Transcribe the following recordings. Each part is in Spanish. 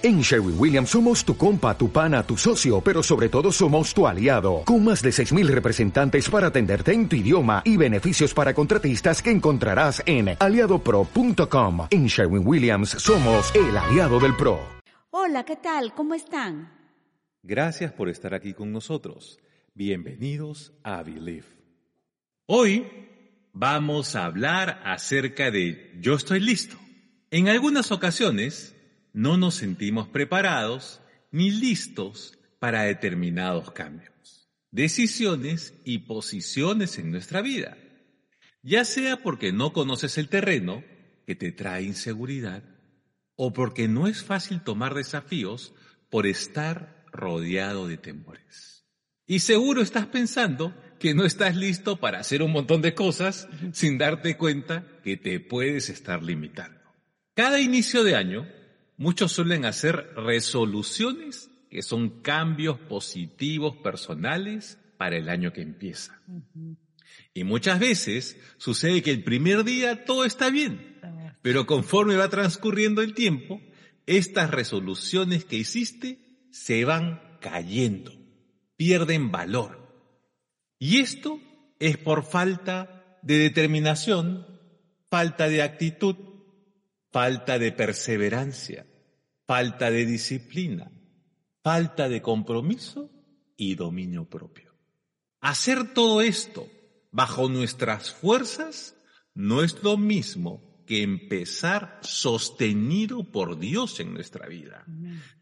En Sherwin Williams somos tu compa, tu pana, tu socio, pero sobre todo somos tu aliado, con más de 6.000 representantes para atenderte en tu idioma y beneficios para contratistas que encontrarás en aliadopro.com. En Sherwin Williams somos el aliado del PRO. Hola, ¿qué tal? ¿Cómo están? Gracias por estar aquí con nosotros. Bienvenidos a Believe. Hoy vamos a hablar acerca de Yo estoy listo. En algunas ocasiones, no nos sentimos preparados ni listos para determinados cambios, decisiones y posiciones en nuestra vida, ya sea porque no conoces el terreno que te trae inseguridad o porque no es fácil tomar desafíos por estar rodeado de temores. Y seguro estás pensando que no estás listo para hacer un montón de cosas sin darte cuenta que te puedes estar limitando. Cada inicio de año Muchos suelen hacer resoluciones que son cambios positivos personales para el año que empieza. Y muchas veces sucede que el primer día todo está bien, pero conforme va transcurriendo el tiempo, estas resoluciones que hiciste se van cayendo, pierden valor. Y esto es por falta de determinación, falta de actitud, falta de perseverancia, falta de disciplina, falta de compromiso y dominio propio. Hacer todo esto bajo nuestras fuerzas no es lo mismo que empezar sostenido por Dios en nuestra vida,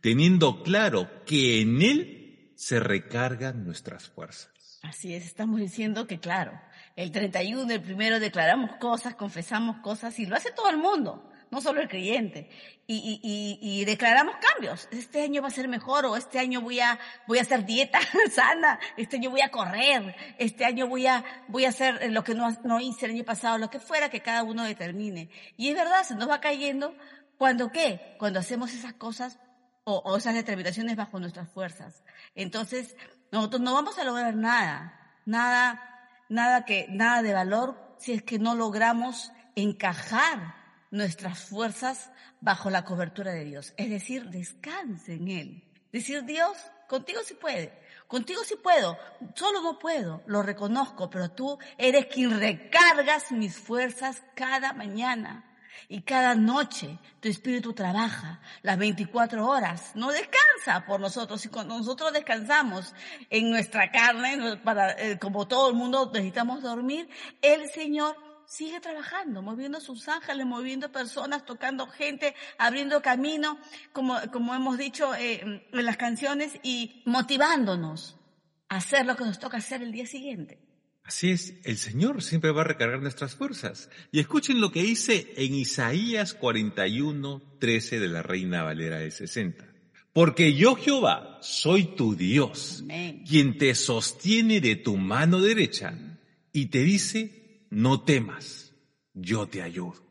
teniendo claro que en Él se recargan nuestras fuerzas. Así es, estamos diciendo que claro, el 31, el primero declaramos cosas, confesamos cosas y lo hace todo el mundo no solo el creyente. Y, y, y, declaramos cambios. Este año va a ser mejor o este año voy a, voy a hacer dieta sana, este año voy a correr, este año voy a, voy a hacer lo que no, no hice el año pasado, lo que fuera que cada uno determine. Y es verdad, se nos va cayendo cuando qué? Cuando hacemos esas cosas o, o esas determinaciones bajo nuestras fuerzas. Entonces, nosotros no vamos a lograr nada, nada, nada que, nada de valor si es que no logramos encajar nuestras fuerzas bajo la cobertura de Dios. Es decir, descanse en Él. Decir, Dios, contigo sí puede, contigo sí puedo, solo no puedo, lo reconozco, pero tú eres quien recargas mis fuerzas cada mañana. Y cada noche tu espíritu trabaja las 24 horas, no descansa por nosotros. Cuando nosotros descansamos en nuestra carne, para, eh, como todo el mundo necesitamos dormir, el Señor sigue trabajando, moviendo sus ángeles, moviendo personas, tocando gente, abriendo camino, como, como hemos dicho eh, en las canciones, y motivándonos a hacer lo que nos toca hacer el día siguiente. Así es, el Señor siempre va a recargar nuestras fuerzas. Y escuchen lo que dice en Isaías 41, 13 de la Reina Valera de 60. Porque yo Jehová soy tu Dios, quien te sostiene de tu mano derecha y te dice, no temas, yo te ayudo.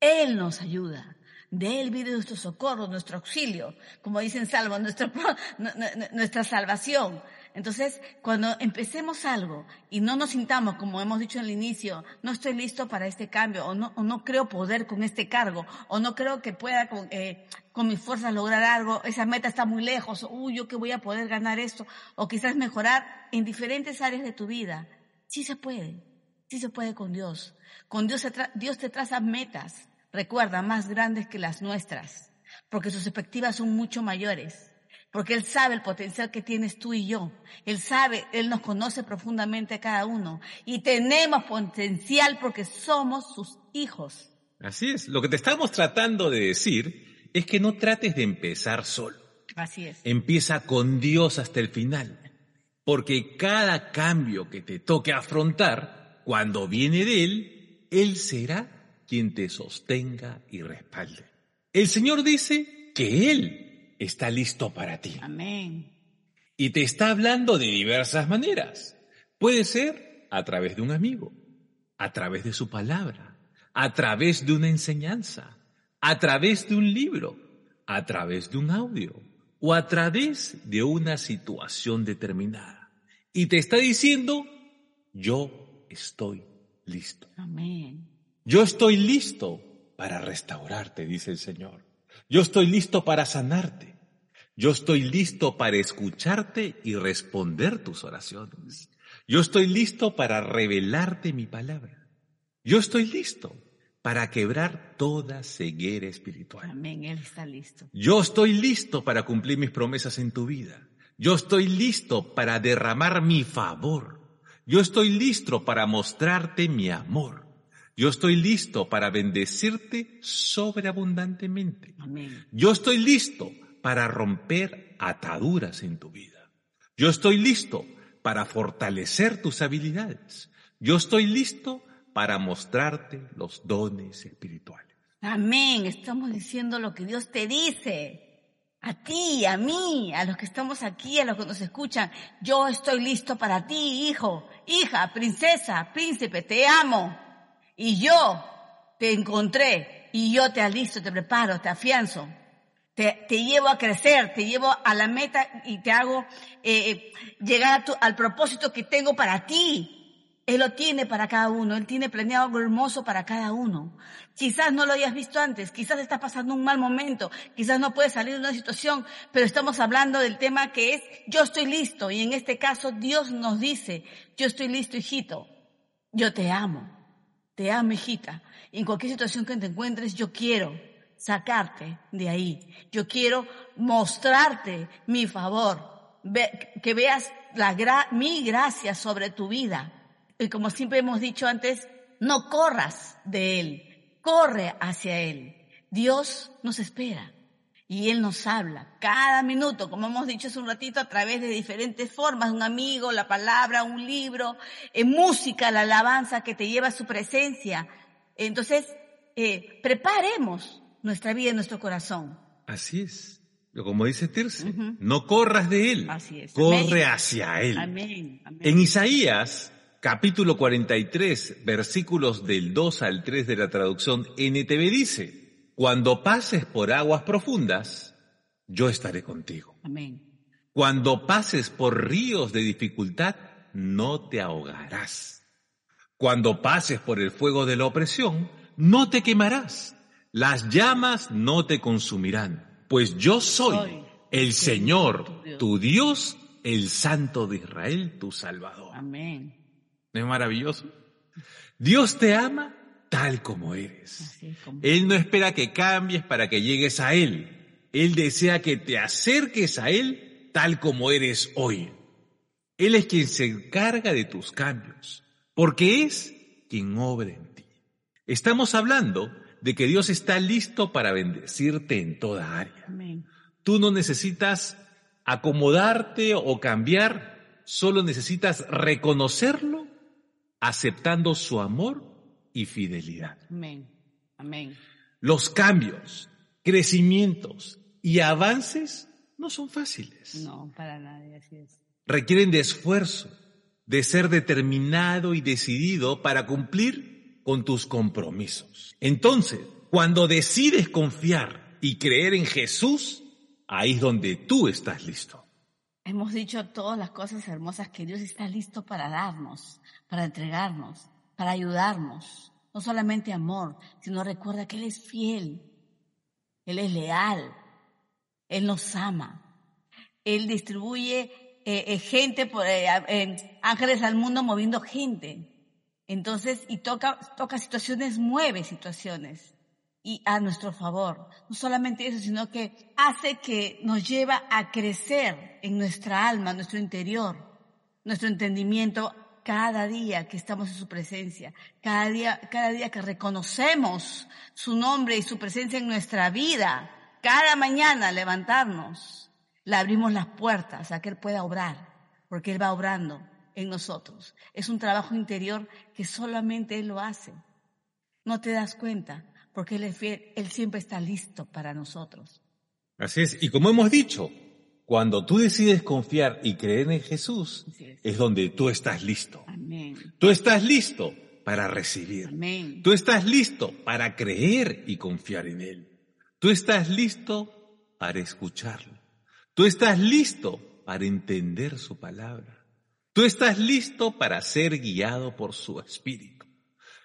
Él nos ayuda. De Él viene nuestro socorro, nuestro auxilio, como dicen Salvo, nuestra, nuestra salvación. Entonces, cuando empecemos algo y no nos sintamos, como hemos dicho en el inicio, no estoy listo para este cambio, o no, no creo poder con este cargo, o no creo que pueda con, eh, con mis fuerzas lograr algo, esa meta está muy lejos, uy, yo que voy a poder ganar esto, o quizás mejorar en diferentes áreas de tu vida. Sí se puede. Sí se puede con Dios. Con Dios, Dios te traza metas, recuerda, más grandes que las nuestras, porque sus expectativas son mucho mayores, porque Él sabe el potencial que tienes tú y yo. Él sabe, Él nos conoce profundamente a cada uno y tenemos potencial porque somos sus hijos. Así es, lo que te estamos tratando de decir es que no trates de empezar solo. Así es. Empieza con Dios hasta el final, porque cada cambio que te toque afrontar, cuando viene de Él, Él será quien te sostenga y respalde. El Señor dice que Él está listo para ti. Amén. Y te está hablando de diversas maneras. Puede ser a través de un amigo, a través de su palabra, a través de una enseñanza, a través de un libro, a través de un audio o a través de una situación determinada. Y te está diciendo, yo estoy listo. Amén. Yo estoy listo para restaurarte, dice el Señor. Yo estoy listo para sanarte. Yo estoy listo para escucharte y responder tus oraciones. Yo estoy listo para revelarte mi palabra. Yo estoy listo para quebrar toda ceguera espiritual. Amén, Él está listo. Yo estoy listo para cumplir mis promesas en tu vida. Yo estoy listo para derramar mi favor. Yo estoy listo para mostrarte mi amor. Yo estoy listo para bendecirte sobreabundantemente. Amén. Yo estoy listo para romper ataduras en tu vida. Yo estoy listo para fortalecer tus habilidades. Yo estoy listo para mostrarte los dones espirituales. Amén. Estamos diciendo lo que Dios te dice. A ti, a mí, a los que estamos aquí, a los que nos escuchan. Yo estoy listo para ti, hijo, hija, princesa, príncipe, te amo. Y yo te encontré y yo te alisto, te preparo, te afianzo. Te, llevo a crecer, te llevo a la meta y te hago eh, eh, llegar a tu- al propósito que tengo para ti. Él lo tiene para cada uno, Él tiene planeado algo hermoso para cada uno. Quizás no lo hayas visto antes, quizás estás pasando un mal momento, quizás no puedes salir de una situación, pero estamos hablando del tema que es yo estoy listo y en este caso Dios nos dice, yo estoy listo hijito, yo te amo, te amo hijita. Y en cualquier situación que te encuentres, yo quiero sacarte de ahí, yo quiero mostrarte mi favor, que veas la gra- mi gracia sobre tu vida. Y como siempre hemos dicho antes, no corras de Él, corre hacia Él. Dios nos espera y Él nos habla cada minuto, como hemos dicho hace un ratito, a través de diferentes formas, un amigo, la palabra, un libro, en música, la alabanza que te lleva a su presencia. Entonces, eh, preparemos nuestra vida y nuestro corazón. Así es. Como dice Tirce, Ujú. no corras de él, Así es. corre Amén. hacia él. Amén. amén. En Isaías, capítulo 43, versículos del 2 al 3 de la traducción NTV dice, Cuando pases por aguas profundas, yo estaré contigo. Amén. Cuando pases por ríos de dificultad, no te ahogarás. Cuando pases por el fuego de la opresión, no te quemarás. Las llamas no te consumirán, pues yo soy Soy el Señor, tu Dios. tu Dios, el Santo de Israel, tu Salvador. Amén. ¿No es maravilloso? Dios te ama tal como eres. Como- Él no espera que cambies para que llegues a Él. Él desea que te acerques a Él tal como eres hoy. Él es quien se encarga de tus cambios, porque es quien obra en ti. Estamos hablando de que Dios está listo para bendecirte en toda área. Amén. Tú no necesitas acomodarte o cambiar, solo necesitas reconocerlo, aceptando su amor y fidelidad. Amén. Amén. Los cambios, crecimientos y avances no son fáciles. No, para nadie, así es. Requieren de esfuerzo, de ser determinado y decidido para cumplir con tus compromisos. Entonces, cuando decides confiar y creer en Jesús, ahí es donde tú estás listo. Hemos dicho todas las cosas hermosas que Dios está listo para darnos, para entregarnos, para ayudarnos. No solamente amor, sino recuerda que Él es fiel, Él es leal, Él nos ama. Él distribuye eh, eh, gente, por, eh, ángeles al mundo moviendo gente. Entonces, y toca, toca situaciones, mueve situaciones y a nuestro favor. No solamente eso, sino que hace que nos lleva a crecer en nuestra alma, nuestro interior, nuestro entendimiento cada día que estamos en su presencia, cada día, cada día que reconocemos su nombre y su presencia en nuestra vida, cada mañana levantarnos, le abrimos las puertas a que Él pueda obrar, porque Él va obrando en nosotros. Es un trabajo interior que solamente Él lo hace. No te das cuenta, porque Él Él siempre está listo para nosotros. Así es. Y como hemos dicho, cuando tú decides confiar y creer en Jesús, es. es donde tú estás listo. Amén. Tú estás listo para recibir. Amén. Tú estás listo para creer y confiar en Él. Tú estás listo para escucharlo. Tú estás listo para entender su palabra. Tú estás listo para ser guiado por su espíritu.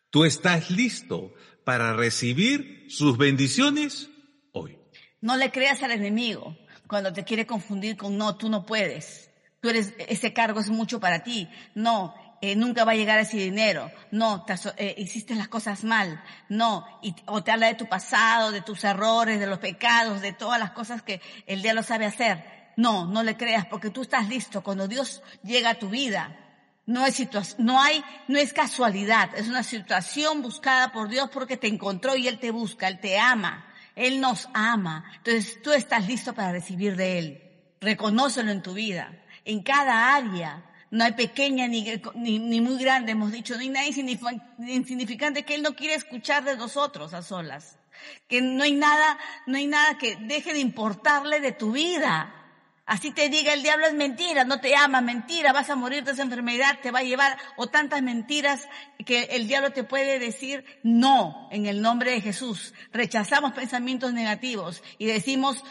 Tú estás listo para recibir sus bendiciones hoy. No le creas al enemigo cuando te quiere confundir con no, tú no puedes. Tú eres, ese cargo es mucho para ti. No, eh, nunca va a llegar ese dinero. No, te, eh, hiciste las cosas mal. No, y, o te habla de tu pasado, de tus errores, de los pecados, de todas las cosas que el diablo sabe hacer. No, no le creas porque tú estás listo. Cuando Dios llega a tu vida, no es no hay, no es casualidad. Es una situación buscada por Dios porque te encontró y Él te busca, Él te ama. Él nos ama. Entonces tú estás listo para recibir de Él. Reconócelo en tu vida. En cada área. No hay pequeña ni, ni, muy grande, hemos dicho. No hay nada insignificante que Él no quiere escuchar de nosotros a solas. Que no hay nada, no hay nada que deje de importarle de tu vida. Así te diga el diablo es mentira, no te ama, mentira, vas a morir de esa enfermedad, te va a llevar, o tantas mentiras que el diablo te puede decir no en el nombre de Jesús. Rechazamos pensamientos negativos y decimos,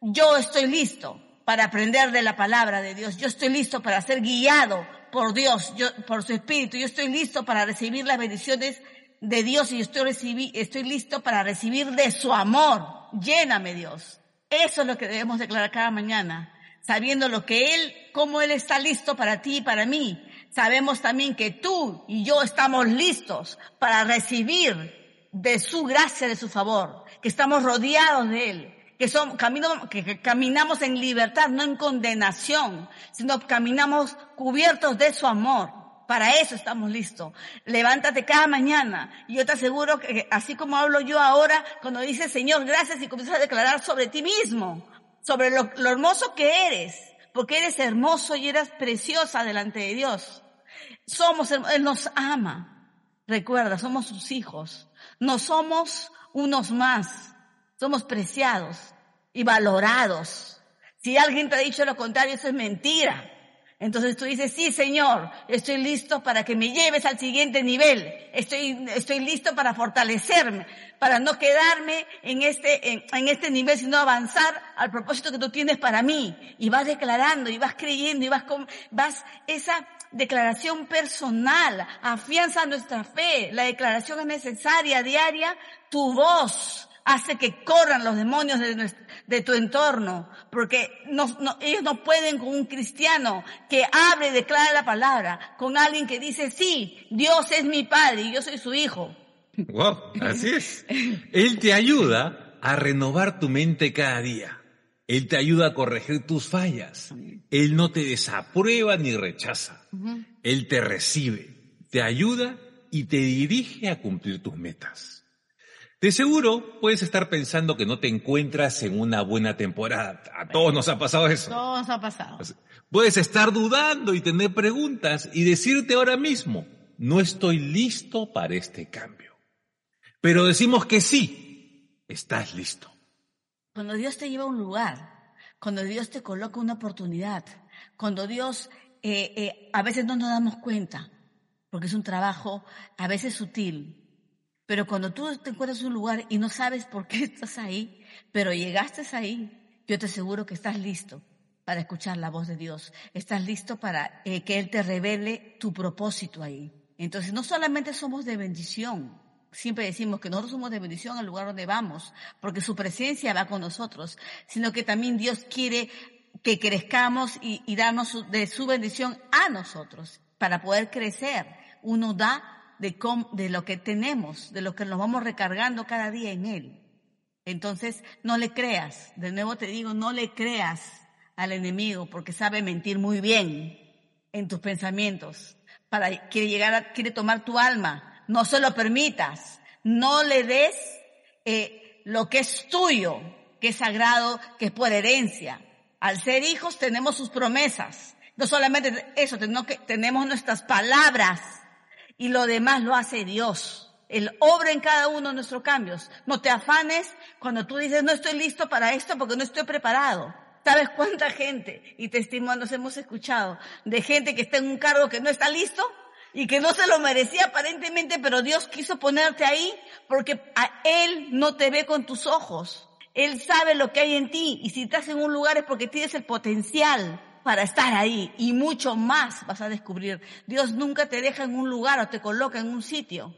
yo estoy listo para aprender de la palabra de Dios, yo estoy listo para ser guiado por Dios, yo, por su Espíritu, yo estoy listo para recibir las bendiciones de Dios y estoy, estoy listo para recibir de su amor. Lléname Dios. Eso es lo que debemos declarar cada mañana sabiendo lo que Él, cómo Él está listo para ti y para mí. Sabemos también que tú y yo estamos listos para recibir de su gracia, de su favor, que estamos rodeados de Él, que, son, camino, que caminamos en libertad, no en condenación, sino caminamos cubiertos de su amor. Para eso estamos listos. Levántate cada mañana. Y yo te aseguro que así como hablo yo ahora, cuando dice Señor, gracias y comienzas a declarar sobre ti mismo, sobre lo, hermoso que eres, porque eres hermoso y eres preciosa delante de Dios. Somos, Él nos ama. Recuerda, somos sus hijos. No somos unos más. Somos preciados y valorados. Si alguien te ha dicho lo contrario, eso es mentira. Entonces tú dices, sí, Señor, estoy listo para que me lleves al siguiente nivel. Estoy, estoy listo para fortalecerme, para no quedarme en este, en, este nivel, sino avanzar al propósito que tú tienes para mí. Y vas declarando, y vas creyendo, y vas con, vas, esa declaración personal afianza nuestra fe. La declaración es necesaria, diaria. Tu voz, hace que corran los demonios de, tu entorno, porque ellos no pueden con un cristiano que abre y declara la palabra, con alguien que dice, sí, Dios es mi padre y yo soy su hijo. Wow, así es. Él te ayuda a renovar tu mente cada día. Él te ayuda a corregir tus fallas. Él no te desaprueba ni rechaza. Él te recibe, te ayuda y te dirige a cumplir tus metas. De seguro puedes estar pensando que no te encuentras en una buena temporada. A todos nos ha pasado eso. Todos nos ha pasado. Puedes estar dudando y tener preguntas y decirte ahora mismo, no estoy listo para este cambio. Pero decimos que sí, estás listo. Cuando Dios te lleva a un lugar, cuando Dios te coloca una oportunidad, cuando Dios eh, eh, a veces no nos damos cuenta, porque es un trabajo a veces sutil, pero cuando tú te encuentras en un lugar y no sabes por qué estás ahí, pero llegaste ahí, yo te aseguro que estás listo para escuchar la voz de Dios. Estás listo para eh, que Él te revele tu propósito ahí. Entonces, no solamente somos de bendición, siempre decimos que nosotros somos de bendición al lugar donde vamos, porque su presencia va con nosotros, sino que también Dios quiere que crezcamos y, y de su bendición a nosotros para poder crecer. Uno da de, lo que tenemos, de lo que nos vamos recargando cada día en Él. Entonces, no le creas, de nuevo te digo, no le creas al enemigo porque sabe mentir muy bien en tus pensamientos. Para, quiere llegar a, quiere tomar tu alma. No se lo permitas. No le des eh, lo que es tuyo, que es sagrado, que es por herencia. Al ser hijos tenemos sus promesas. No solamente eso, tenemos nuestras palabras y lo demás lo hace Dios. Él obra en cada uno de nuestros cambios. No te afanes cuando tú dices, no estoy listo para esto porque no estoy preparado. ¿Sabes cuánta gente y testimonios hemos escuchado de gente que está en un cargo que no está listo y que no se lo merecía aparentemente, pero Dios quiso ponerte ahí porque a Él no te ve con tus ojos. Él sabe lo que hay en ti y si estás en un lugar es porque tienes el potencial para estar ahí y mucho más vas a descubrir. Dios nunca te deja en un lugar o te coloca en un sitio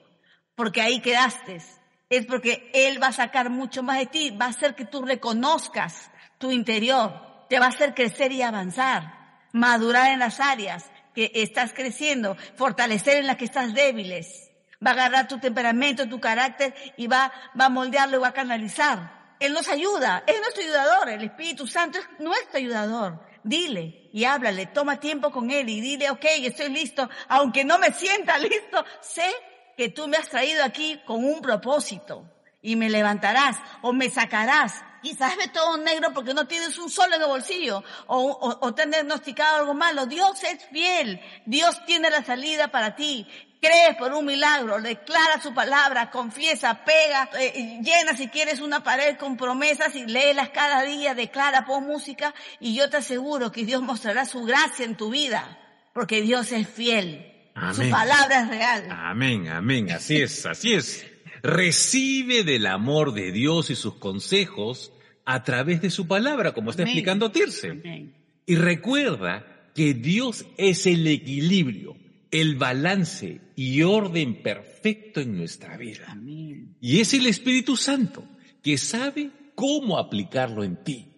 porque ahí quedaste. es porque Él va a sacar mucho más de ti, va a hacer que tú reconozcas tu interior, te va a hacer crecer y avanzar, madurar en las áreas que estás creciendo, fortalecer en las que estás débiles, va a agarrar tu temperamento, tu carácter y va, va a moldearlo y va a canalizar. Él nos ayuda, es nuestro ayudador, el Espíritu Santo es nuestro ayudador. Dile y háblale, toma tiempo con Él y dile, ok, estoy listo, aunque no me sienta listo, sé que tú me has traído aquí con un propósito y me levantarás o me sacarás. Quizás ve todo negro porque no tienes un sol en el bolsillo o, o, o te han diagnosticado algo malo. Dios es fiel. Dios tiene la salida para ti. Crees por un milagro, declara su palabra, confiesa, pega, eh, llena si quieres una pared con promesas y léelas cada día, declara, pon música y yo te aseguro que Dios mostrará su gracia en tu vida porque Dios es fiel. Su palabra es real. Amén, amén. Así es, así es. Recibe del amor de Dios y sus consejos a través de su palabra, como está explicando Tirce. Amén. Y recuerda que Dios es el equilibrio, el balance y orden perfecto en nuestra vida. Amén. Y es el Espíritu Santo que sabe cómo aplicarlo en ti.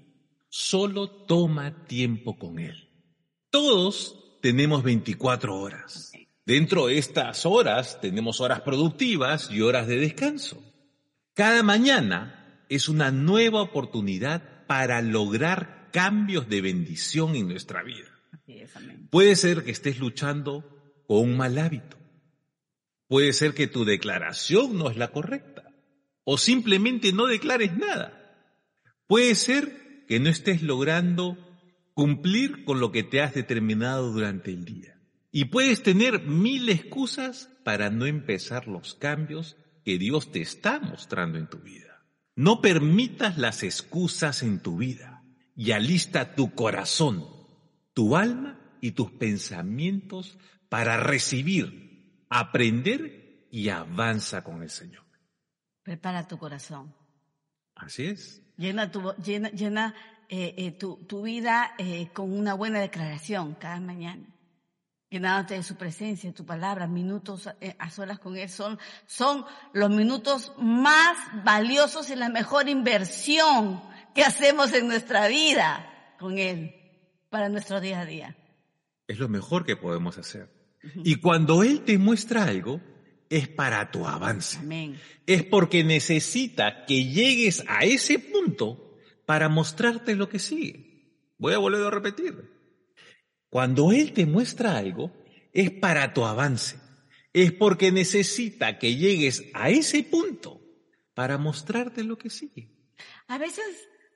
Solo toma tiempo con Él. Todos tenemos 24 horas. Dentro de estas horas tenemos horas productivas y horas de descanso. Cada mañana es una nueva oportunidad para lograr cambios de bendición en nuestra vida. Puede ser que estés luchando con un mal hábito. Puede ser que tu declaración no es la correcta. O simplemente no declares nada. Puede ser que no estés logrando cumplir con lo que te has determinado durante el día. Y puedes tener mil excusas para no empezar los cambios que Dios te está mostrando en tu vida. No permitas las excusas en tu vida y alista tu corazón, tu alma y tus pensamientos para recibir, aprender y avanza con el Señor. Prepara tu corazón. Así es. Llena tu, llena, llena eh, eh, tu, tu vida eh, con una buena declaración cada mañana. Llenándote de su presencia, tu palabra, minutos a solas con Él son, son los minutos más valiosos y la mejor inversión que hacemos en nuestra vida con Él para nuestro día a día. Es lo mejor que podemos hacer. Y cuando Él te muestra algo, es para tu avance. Amén. Es porque necesita que llegues a ese punto para mostrarte lo que sigue. Voy a volver a repetir. Cuando Él te muestra algo, es para tu avance. Es porque necesita que llegues a ese punto para mostrarte lo que sigue. A veces,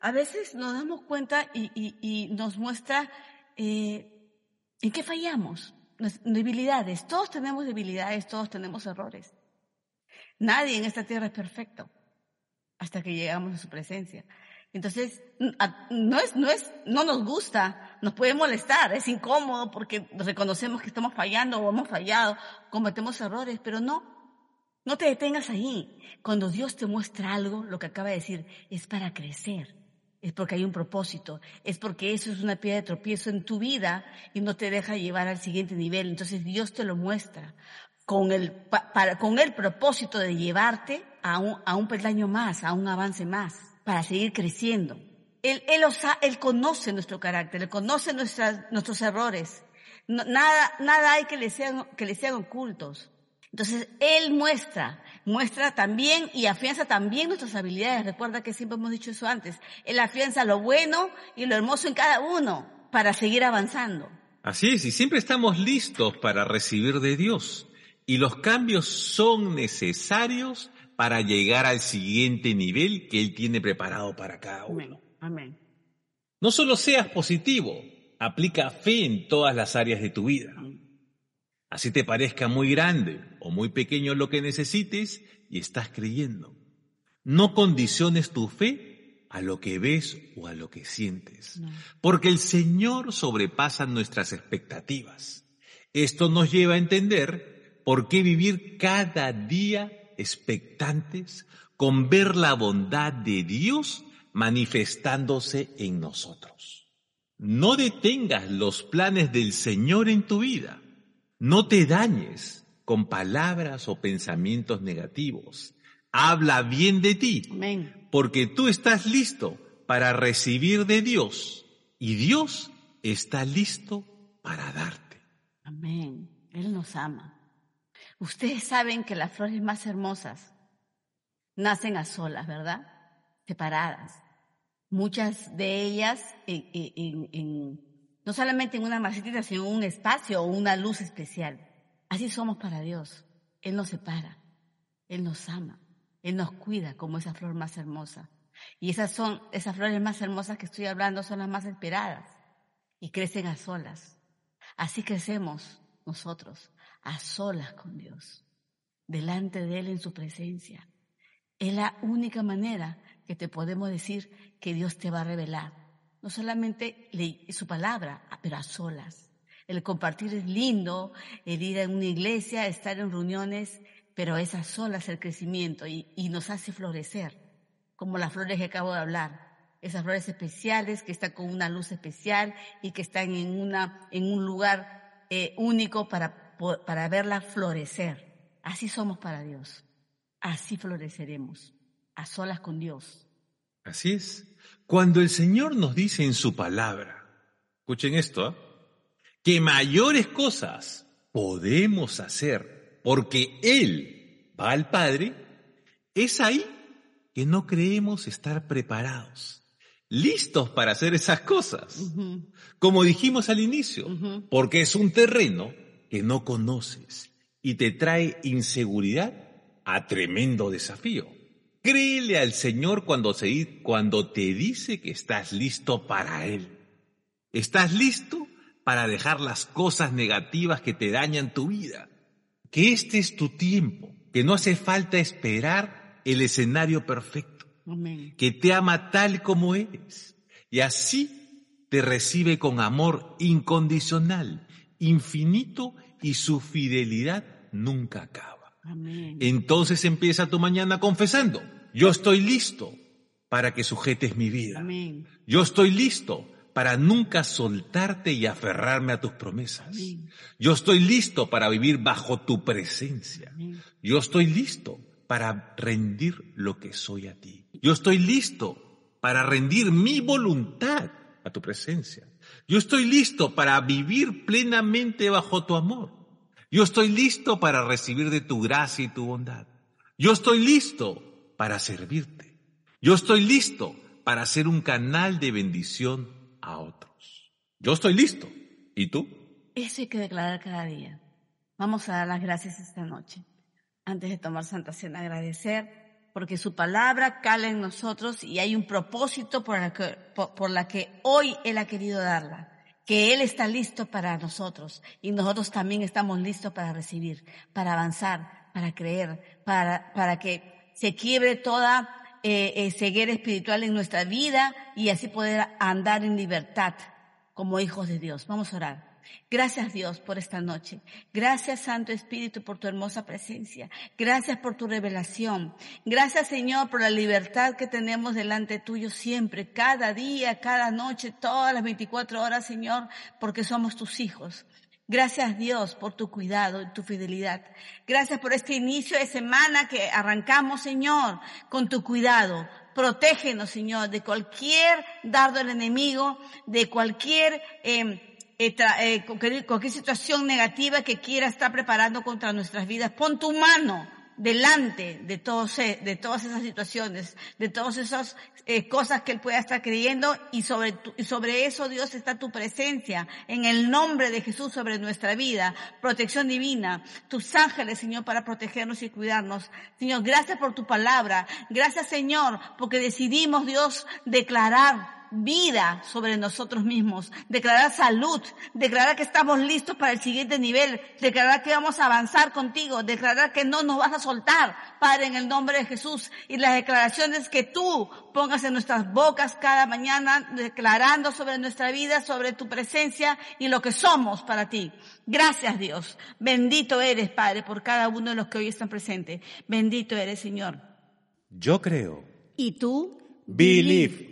a veces nos damos cuenta y, y- y nos muestra eh, en qué fallamos, debilidades. Todos tenemos debilidades, todos tenemos errores. Nadie en esta tierra es perfecto hasta que llegamos a su presencia. Entonces, no es, no es, no nos gusta, nos puede molestar, es incómodo porque reconocemos que estamos fallando o hemos fallado, cometemos errores, pero no, no te detengas ahí. Cuando Dios te muestra algo, lo que acaba de decir, es para crecer. Es porque hay un propósito. Es porque eso es una piedra de tropiezo en tu vida y no te deja llevar al siguiente nivel. Entonces Dios te lo muestra con el, pa- para, con el propósito de llevarte a un, a un peldaño más, a un avance más, para seguir creciendo. Él, él, lo sa- él conoce nuestro carácter, Él conoce nuestras, nuestros errores. Nada, nada hay que le sean, que le sean ocultos. Entonces, Él muestra, muestra también y afianza también nuestras habilidades. Recuerda que siempre hemos dicho eso antes. Él afianza lo bueno y lo hermoso en cada uno para seguir avanzando. Así es, y siempre estamos listos para recibir de Dios. Y los cambios son necesarios para llegar al siguiente nivel que Él tiene preparado para cada uno. Amén. Amén. No solo seas positivo, aplica fe en todas las áreas de tu vida. Así te parezca muy grande o muy pequeño lo que necesites y estás creyendo. No condiciones tu fe a lo que ves o a lo que sientes, No. porque el Señor sobrepasa nuestras expectativas. Esto nos lleva a entender por qué vivir cada día expectantes con ver la bondad de Dios manifestándose en nosotros. No detengas los planes del Señor en tu vida. No te dañes con palabras o pensamientos negativos. habla bien de ti, Amén. porque tú estás listo para recibir de Dios y Dios está listo para darte. Amén. Él nos ama. Ustedes saben que las flores más hermosas nacen a solas, ¿verdad? Separadas. Muchas de ellas en- en- en- no solamente en una macetita, sino en un espacio o una luz especial. Así somos para Dios. Él nos separa. Él nos ama. Él nos cuida como esa flor más hermosa. Y esas son, esas flores más hermosas que estoy hablando son las más esperadas. Y crecen a solas. Así crecemos nosotros, a solas con Dios, delante de Él en su presencia. Es la única manera que te podemos decir que Dios te va a revelar. No solamente su palabra, pero a solas. El compartir es lindo, el ir a una iglesia, estar en reuniones, pero es a solas el crecimiento y, nos hace florecer, como las flores que acabo de hablar. Esas flores especiales que están con una luz especial y que están en, una, en un lugar eh, único para, para verlas florecer. Así somos para Dios. Así floreceremos, a solas con Dios. Así es. Cuando el Señor nos dice en su palabra, escuchen esto, ¿ah? que mayores cosas podemos hacer porque Él va al Padre, es ahí que no creemos estar preparados, listos para hacer esas cosas. Como dijimos al inicio, porque es un terreno que no conoces y te trae inseguridad a tremendo desafío. Créele al Señor cuando, se, cuando te dice que estás listo para Él. Estás listo para dejar las cosas negativas que te dañan tu vida. Que este es tu tiempo, que no hace falta esperar el escenario perfecto Amén. que te ama tal como eres y así te recibe con amor incondicional, infinito y su fidelidad nunca acaba. Amén. Entonces empieza tu mañana confesando, yo estoy listo para que sujetes mi vida. Amén. Yo estoy listo para nunca soltarte y aferrarme a tus promesas. Amén. Yo estoy listo para vivir bajo tu presencia. Amén. Yo estoy listo para rendir lo que soy a ti. Yo estoy listo para rendir mi voluntad a tu presencia. Yo estoy listo para vivir plenamente bajo tu amor. Yo estoy listo para recibir de tu gracia y tu bondad. Yo estoy listo para servirte. Yo estoy listo para ser un canal de bendición a otros. Yo estoy listo. ¿Y tú? Eso hay que declarar cada día. Vamos a dar las gracias esta noche. Antes de tomar Santa Cena, agradecer porque su palabra cala en nosotros y hay un propósito por la que, por, la que hoy Él ha querido darla. Que Él está listo para nosotros y nosotros también estamos listos para recibir, para avanzar, para creer, para, para que se quiebre toda eh, eh, ceguera espiritual en nuestra vida y así poder andar en libertad como hijos de Dios. Vamos a orar. Gracias Dios por esta noche. Gracias Santo Espíritu por tu hermosa presencia. Gracias por tu revelación. Gracias Señor por la libertad que tenemos delante tuyo siempre, cada día, cada noche, todas las 24 horas Señor, porque somos tus hijos. Gracias Dios por tu cuidado y tu fidelidad. Gracias por este inicio de semana que arrancamos Señor con tu cuidado. Protégenos Señor de cualquier dardo del enemigo, de cualquier... Eh, eh, eh, cualquier, cualquier situación negativa que quiera estar preparando contra nuestras vidas. Pon tu mano delante de, todos, de todas esas situaciones, de todas esas eh, cosas que Él pueda estar creyendo y sobre, tu, y sobre eso Dios está tu presencia en el nombre de Jesús sobre nuestra vida, protección divina, tus ángeles Señor para protegernos y cuidarnos. Señor, gracias por tu palabra, gracias Señor porque decidimos Dios declarar vida sobre nosotros mismos, declarar salud, declarar que estamos listos para el siguiente nivel, declarar que vamos a avanzar contigo, declarar que no nos vas a soltar, Padre, en el nombre de Jesús, y las declaraciones que tú pongas en nuestras bocas cada mañana, declarando sobre nuestra vida, sobre tu presencia y lo que somos para ti. Gracias Dios. Bendito eres, Padre, por cada uno de los que hoy están presentes. Bendito eres, Señor. Yo creo. ¿Y tú? Believe.